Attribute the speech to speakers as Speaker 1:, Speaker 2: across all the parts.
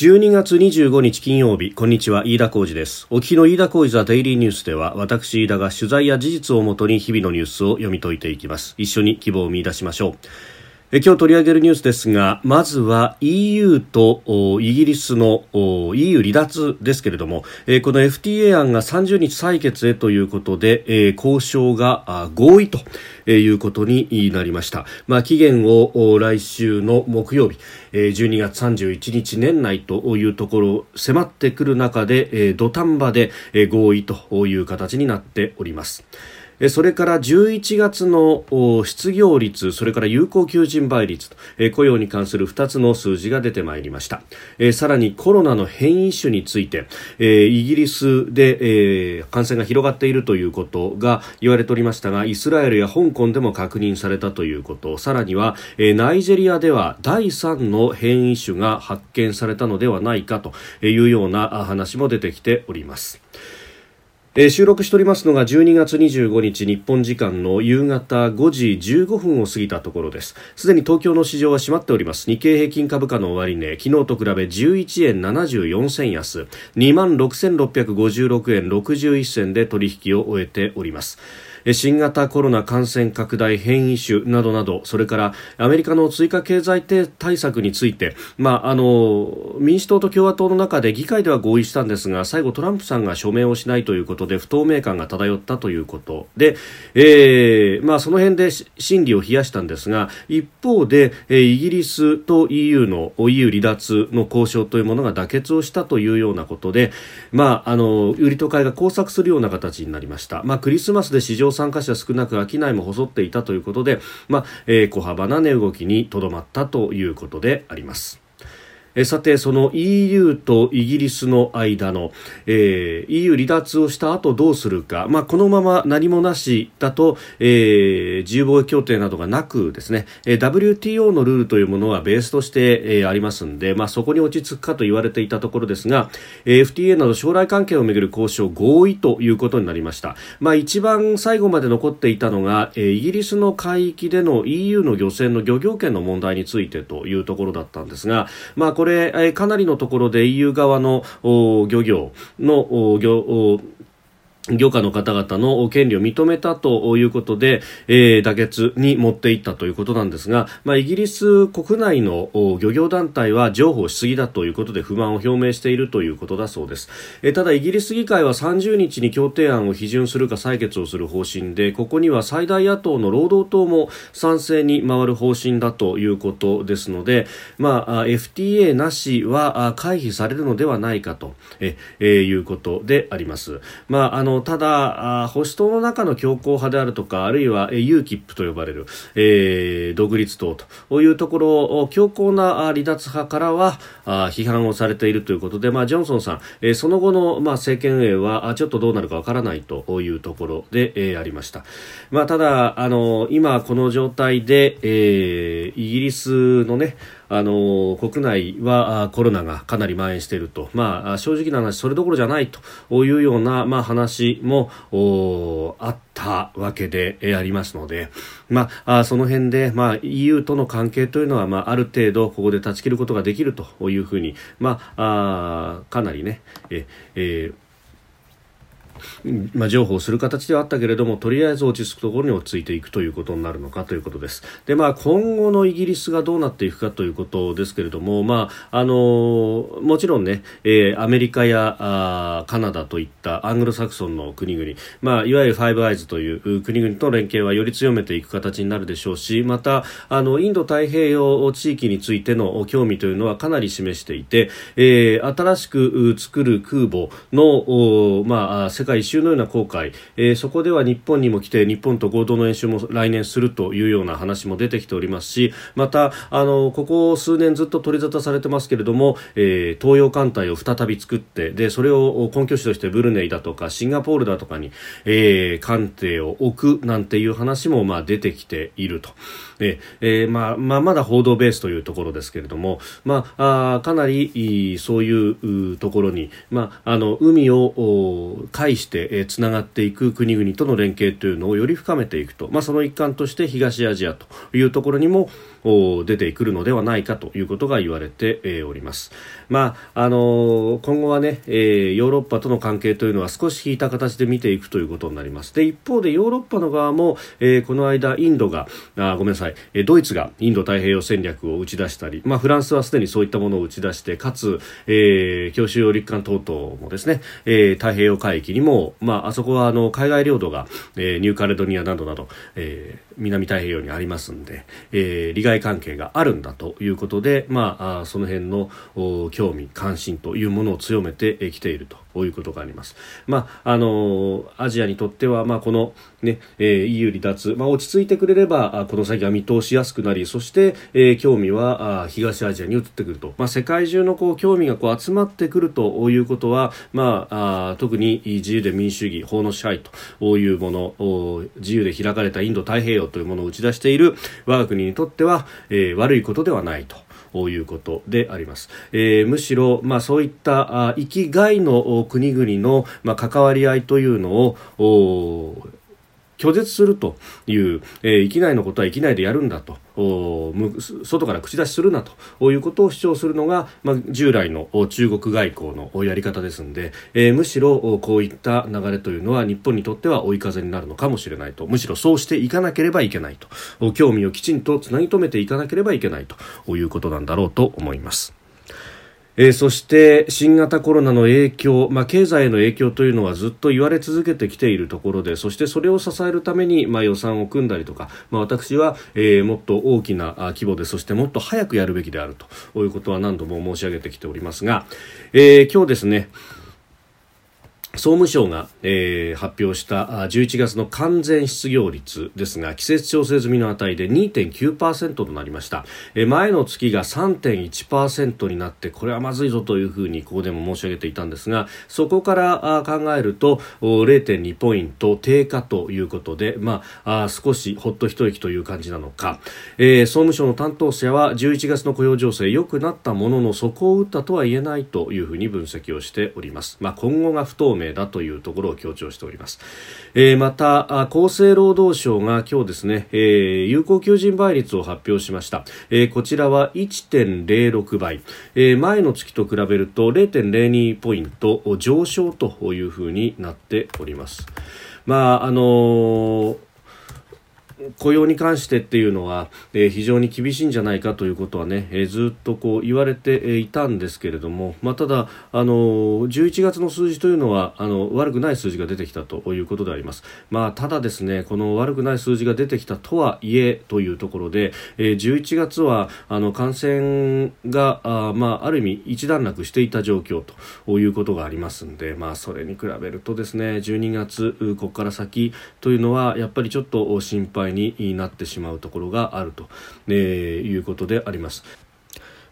Speaker 1: 12月25日金曜日こんにちは飯田浩二です。お聞きの飯田浩二ザデイリーニュースでは私飯田が取材や事実をもとに日々のニュースを読み解いていきます。一緒に希望を見出しましょう。今日取り上げるニュースですがまずは EU とイギリスの EU 離脱ですけれども、この FTA 案が30日採決へということで、交渉が合意ということになりました、まあ、期限を来週の木曜日12月31日年内というところ迫ってくる中で土壇場で合意という形になっております。それから11月の失業率、それから有効求人倍率と雇用に関する2つの数字が出てまいりました。さらにコロナの変異種について、イギリスで感染が広がっているということが言われておりましたが、イスラエルや香港でも確認されたということ、さらにはナイジェリアでは第3の変異種が発見されたのではないかというような話も出てきております。えー、収録しておりますのが12月25日日本時間の夕方5時15分を過ぎたところです。すでに東京の市場は閉まっております。日経平均株価の終値昨日と比べ11円74銭安。2万6656円61銭で取引を終えております。新型コロナ感染拡大変異種などなどそれからアメリカの追加経済対策について、まあ、あの民主党と共和党の中で議会では合意したんですが最後トランプさんが署名をしないということで不透明感が漂ったということで、えーまあ、その辺で審理を冷やしたんですが一方で、えイギリスと EU の EU 離脱の交渉というものが妥結をしたというようなことで、まあ、あの売りと買いが交錯するような形になりました。まあ、クリスマスで市場参加者少なく商いも細っていたということで、まあえー、小幅な値動きにとどまったということであります。えさて、その EU とイギリスの間の、えー、EU 離脱をした後どうするか、まあ、このまま何もなしだと、えー、自由貿易協定などがなくですね、え、WTO のルールというものはベースとして、え、ありますんで、まあ、そこに落ち着くかと言われていたところですが、え、FTA など将来関係をめぐる交渉合意ということになりました。まあ、一番最後まで残っていたのが、え、イギリスの海域での EU の漁船の漁業権の問題についてというところだったんですが、まあ、これれ、かなりのところで EU 側の漁業の漁漁家の方々の権利を認めたということで、えー、妥結に持っていったということなんですが、まあ、イギリス国内の漁業団体は譲歩しすぎだということで不満を表明しているということだそうです、えー、ただイギリス議会は30日に協定案を批准するか採決をする方針でここには最大野党の労働党も賛成に回る方針だということですので、まあ、FTA なしは回避されるのではないかと、えー、いうことであります。まああのただ保守党の中の強硬派であるとかあるいは UKIP と呼ばれる、えー、独立党というところを強硬な離脱派からは批判をされているということで、まあ、ジョンソンさん、えー、その後の、まあ、政権運営はちょっとどうなるかわからないというところで、えー、ありました、まあ、ただあの今この状態で、えー、イギリスのねあの国内はコロナがかなり蔓延していると、まあ、正直な話それどころじゃないと。いうような、まあ、話もあったわけでありますので、まあ、その辺で、まあ、EU との関係というのは、まあ、ある程度ここで断ち切ることができるというふうに、まあ、あかなりねええーまあ、譲歩する形ではあったけれどもとりあえず落ち着くところに落ち着いていくということになるのかということです。で、まあ、今後のイギリスがどうなっていくかということですけれども、まあ、あのもちろんね、えー、アメリカやあカナダといったアングロサクソンの国々、まあ、いわゆるファイブアイズという国々との連携はより強めていく形になるでしょうしまたあのインド太平洋地域についての興味というのはかなり示していて、えー、新しく作る空母の、まあ、世界一周のような航海、えー、そこでは日本にも来て日本と合同の演習も来年するというような話も出てきておりますしまたあのここ数年ずっと取り沙汰されてますけれども、えー、東洋艦隊を再び作ってでそれを根拠地としてブルネイだとかシンガポールだとかに、えー、艦艇を置くなんていう話もまあ出てきていると。えーまあまあ、まだ報道ベースというところですけれども、まあ、あかなりそういうところに、まあ、あの海を回避してつながっていく国々との連携というのをより深めていくと、まあ、その一環として東アジアというところにも出てくるのではないかということが言われております。まあ、あの今後はね、えヨーロッパとの関係というのは少し引いた形で見ていくということになります。で、一方でヨーロッパの側も、えー、この間インドが、あごめんなさい、えドイツがインド太平洋戦略を打ち出したり、まあ、フランスはすでにそういったものを打ち出して、かつ、えー、強襲揚陸艦等々もですね、えー、太平洋海域にも、まあ、あそこはあの海外領土が、えー、ニューカレドニアなどなど、えー、南太平洋にありますんで、えー、利害関係があるんだということで、まあ、あその辺の興味関心というものを強めてきていると。いうことがあります。まあ、あのアジアにとっては、まあ、この、ねえー、EU 離脱、まあ、落ち着いてくれればこの先は見通しやすくなりそして、えー、興味はあ東アジアに移ってくると、まあ、世界中のこう興味がこう集まってくるということは、まあ、あ特に自由で民主主義法の支配というもの自由で開かれたインド太平洋というものを打ち出している我が国にとっては、えー、悪いことではないと。いうことであります。えー、むしろ、まあ、そういった生きがいの国々の、まあ、関わり合いというのを拒絶するという、えー、域内のことは域内でやるんだと。外から口出しするなと。いうことを主張するのが、まあ、従来の中国外交のやり方ですので、えー、むしろこういった流れというのは日本にとっては追い風になるのかもしれないと。むしろそうしていかなければいけないと。興味をきちんとつなぎ止めていかなければいけないと。いうことなんだろうと思います。えー、そして新型コロナの影響、まあ、経済への影響というのはずっと言われ続けてきているところでそしてそれを支えるために、まあ、予算を組んだりとか、まあ、私は、えー、もっと大きな規模でそしてもっと早くやるべきであるということは何度も申し上げてきておりますが、えー、今日ですね総務省が、えー、発表した11月の完全失業率ですが季節調整済みの値で2.9%となりました、えー、前の月が3.1%になってこれはまずいぞというふうにここでも申し上げていたんですがそこから考えると0.2ポイント低下ということで、まあ、あ少しほっと一息という感じなのか、えー、総務省の担当者は11月の雇用情勢良くなったものの底を打ったとは言えないというふうに分析をしております、まあ、今後が不透明明だというところを強調しております、えー、また厚生労働省が今日ですね、えー、有効求人倍率を発表しました、えー、こちらは1.06倍、えー、前の月と比べると0.02ポイント上昇というふうになっております。まああのー雇用に関してっていうのは、えー、非常に厳しいんじゃないかということはね、えー、ずっとこう言われていたんですけれども、まあ、ただ、あの11月の数字というのはあの悪くない数字が出てきたということであります。まあ、ただですね、この悪くない数字が出てきたとはいえというところで、えー、11月はあの感染があ、まあ、ある意味一段落していた状況ということがありますんで、まあ、それに比べるとですね、12月、ここから先というのはやっぱりちょっと心配になってしまうところがあると、えいうことであります。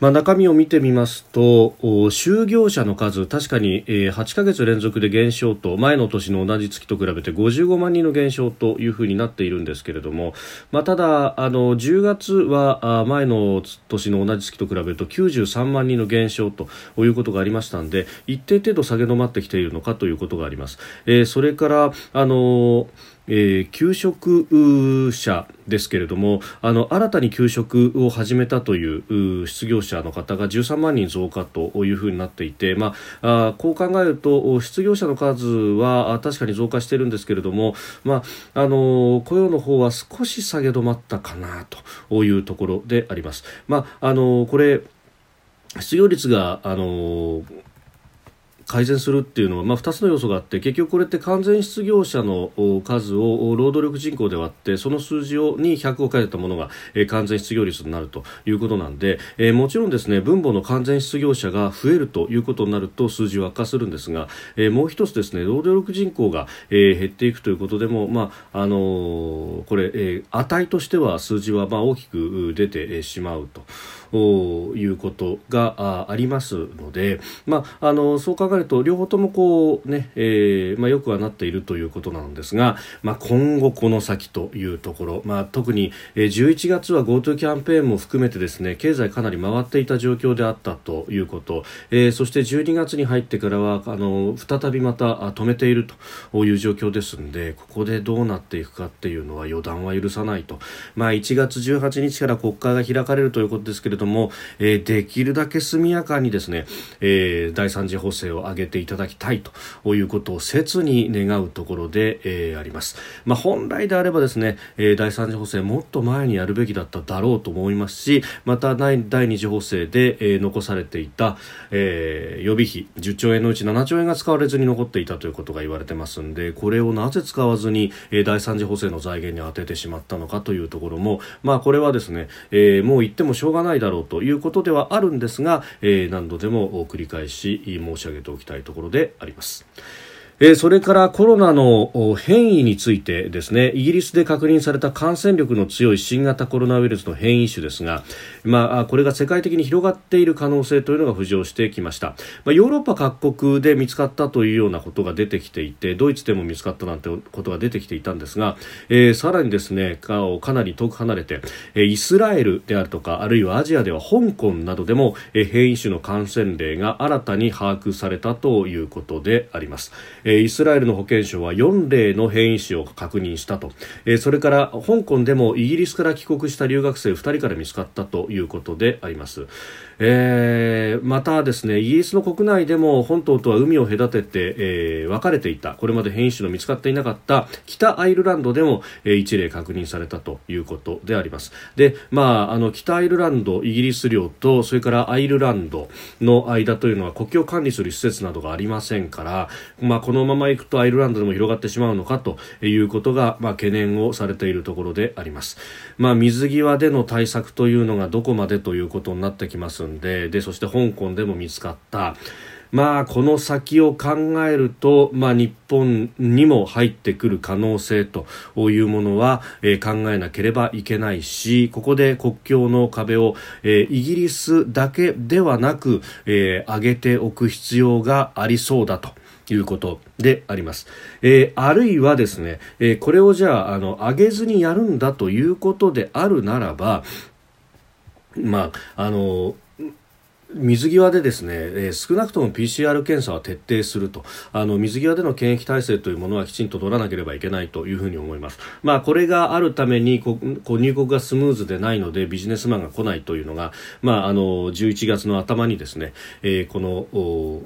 Speaker 1: まあ、中身を見てみますと就業者の数確かに8ヶ月連続で減少と前の年の同じ月と比べて55万人の減少というふうになっているんですけれども、まあ、ただあの10月は前の年の同じ月と比べると93万人の減少ということがありましたので一定程度下げ止まってきているのかということがあります。えー、それからあのえー、給食者ですけれどもあの新たに給食を始めたという失業者の方が13万人増加というふうになっていて、まあ、あこう考えると失業者の数は確かに増加しているんですけれども、まあ、あの雇用の方は少し下げ止まったかなというところであります。まあ、あのこれ失業率があの改善するっていうのは、まあ、2つの要素があって結局これって完全失業者の数を労働力人口で割ってその数字をに100を書いたものが、えー、完全失業率になるということなんで、えー、もちろんですね分母の完全失業者が増えるということになると数字は悪化するんですが、えー、もう一つですね労働力人口が、えー、減っていくということでも、まああのー、これ、えー、値としては数字はまあ大きく出てしまうと。いうことがありますので、まあ、あのそう考えると両方ともこうね、えーまあ、よくはなっているということなんですが、まあ、今後この先というところ、まあ、特に11月は GoTo キャンペーンも含めてですね経済かなり回っていた状況であったということ、えー、そして12月に入ってからはあの再びまた止めているという状況ですのでここでどうなっていくかっていうのは予断は許さないと、まあ、1月18日から国会が開かれるということですけれども、えー、できるだけ速やかにですね、えー、第三次補正を上げていただきたいということを切に願うところで、えー、あります、まあ、本来であればですね、えー、第三次補正もっと前にやるべきだっただろうと思いますしまた第二次補正で、えー、残されていた、えー、予備費10兆円のうち7兆円が使われずに残っていたということが言われてますんでこれをなぜ使わずに、えー、第三次補正の財源に充ててしまったのかというところも、まあ、これはですね、えー、もう言ってもしょうがないだろうということではあるんですが、えー、何度でも繰り返し申し上げておきたいところであります。えー、それからコロナの変異についてですねイギリスで確認された感染力の強い新型コロナウイルスの変異種ですが、まあ、これが世界的に広がっている可能性というのが浮上してきました、まあ、ヨーロッパ各国で見つかったというようなことが出てきていてドイツでも見つかったなんてことが出てきていたんですが、えー、さらにですねかかなり遠く離れて、イスラエルであるとかあるいはアジアでは香港などでも、変異種の感染例が新たに把握されたということであります。イスラエルの保健省は4例の変異種を確認したと、えそれから香港でもイギリスから帰国した留学生2人から見つかったということであります。えー、またですねイギリスの国内でも本島とは海を隔てて、えー、分かれていた。これまで変異種の見つかっていなかった北アイルランドでも、えー、1例確認されたということであります。で、まあ、あの北アイルランドイギリス領とそれからアイルランドの間というのは国境管理する施設などがありませんから、まあ、このままいくとアイルランドでも広がってしまうのかということが、まあ、懸念をされているところであります、まあ、水際での対策というのがどこまでということになってきますんででそして香港でも見つかった。まあ、この先を考えると、まあ、日本にも入ってくる可能性というものは、えー、考えなければいけないし、ここで国境の壁を、えー、イギリスだけではなく、えー、上げておく必要がありそうだと。いうことであります。えー、あるいはですね、えー、これをじゃあ、あの、上げずにやるんだということであるならば、まあ、あの、水際でですね、えー、少なくとも PCR 検査は徹底すると。あの水際での検疫体制というものはきちんと取らなければいけないというふうに思います、まあ、これがあるためにここ入国がスムーズでないのでビジネスマンが来ないというのが、まあ、あの11月の頭にですね、えー、この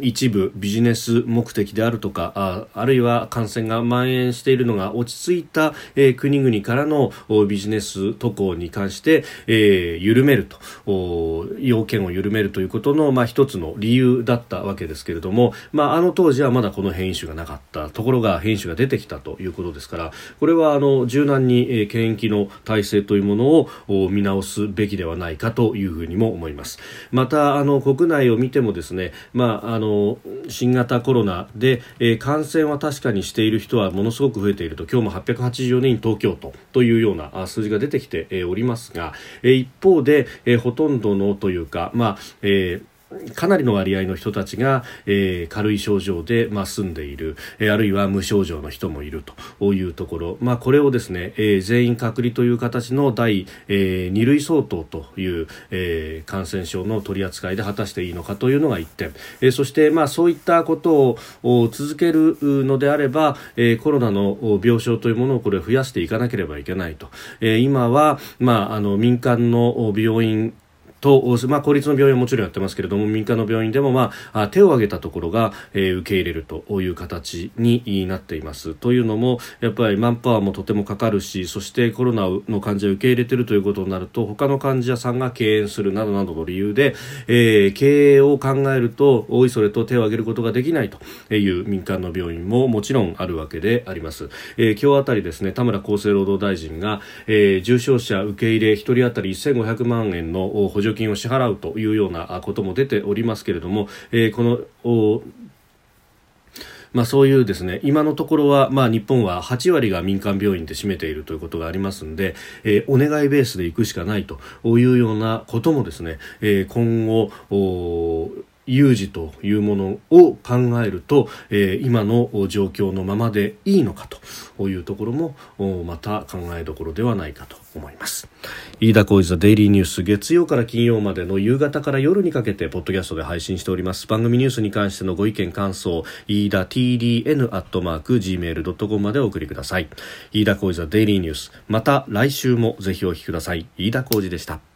Speaker 1: 一部ビジネス目的であるとかああるいは感染が蔓延しているのが落ち着いた、えー、国々からのビジネス渡航に関して、えー、緩めると要件を緩めるということの、まあ、一つの理由だったわけですけれども、まあ、あの当時はまだこの変異種がなかったところが変異種が出てきたということですからこれはあの柔軟に、えー、検疫の体制というものを見直すべきではないかというふうにも思います。またあの国内を見てもですね、まあ、あの新型コロナで、えー、感染は確かにしている人はものすごく増えていると。今日も884人東京都というような数字が出てきて、えー、おりますが、えー、一方で、えー、ほとんどのというか、まあえーかなりの割合の人たちが、えー、軽い症状で、まあ、住んでいる、えー、あるいは無症状の人もいるというところ、まあ、これをですね、えー、全員隔離という形の第、えー、2類相当という、えー、感染症の取り扱いで果たしていいのかというのが1点、えー、そして、まあ、そういったことを続けるのであれば、えー、コロナの病床というものをこれ増やしていかなければいけないと、えー、今は、まあ、あの民間の病院と、まあ、公立の病院はもちろんやってますけれども民間の病院でも、まあ、手を挙げたところが、えー、受け入れるという形になっています。というのもやっぱりマンパワーもとてもかかるしそしてコロナの患者を受け入れてるということになると他の患者さんが敬遠するなどなどの理由で、えー、経営を考えるとおいそれと手を挙げることができないという民間の病院ももちろんあるわけであります、えー、今日あたりですね田村厚生労働大臣が、えー、重症者受け入れ1人当たり1500万円の補助金を支払うというようなことも出ておりますけれども、えー、このまあ、そういうですね今のところは、まあ、日本は8割が民間病院で占めているということがありますので、えー、お願いベースで行くしかないというようなこともですね、えー、今後有事というものを考えると、えー、今の状況のままでいいのかというところもまた考えどころではないかと思います。飯田浩司ザデイリーニュース月曜から金曜までの夕方から夜にかけてポッドキャストで配信しております。番組ニュースに関してのご意見感想飯田 TDN アットマーク Gmail.com までお送りください。飯田浩司ザデイリーニュースまた来週もぜひお聞きください。飯田浩司でした。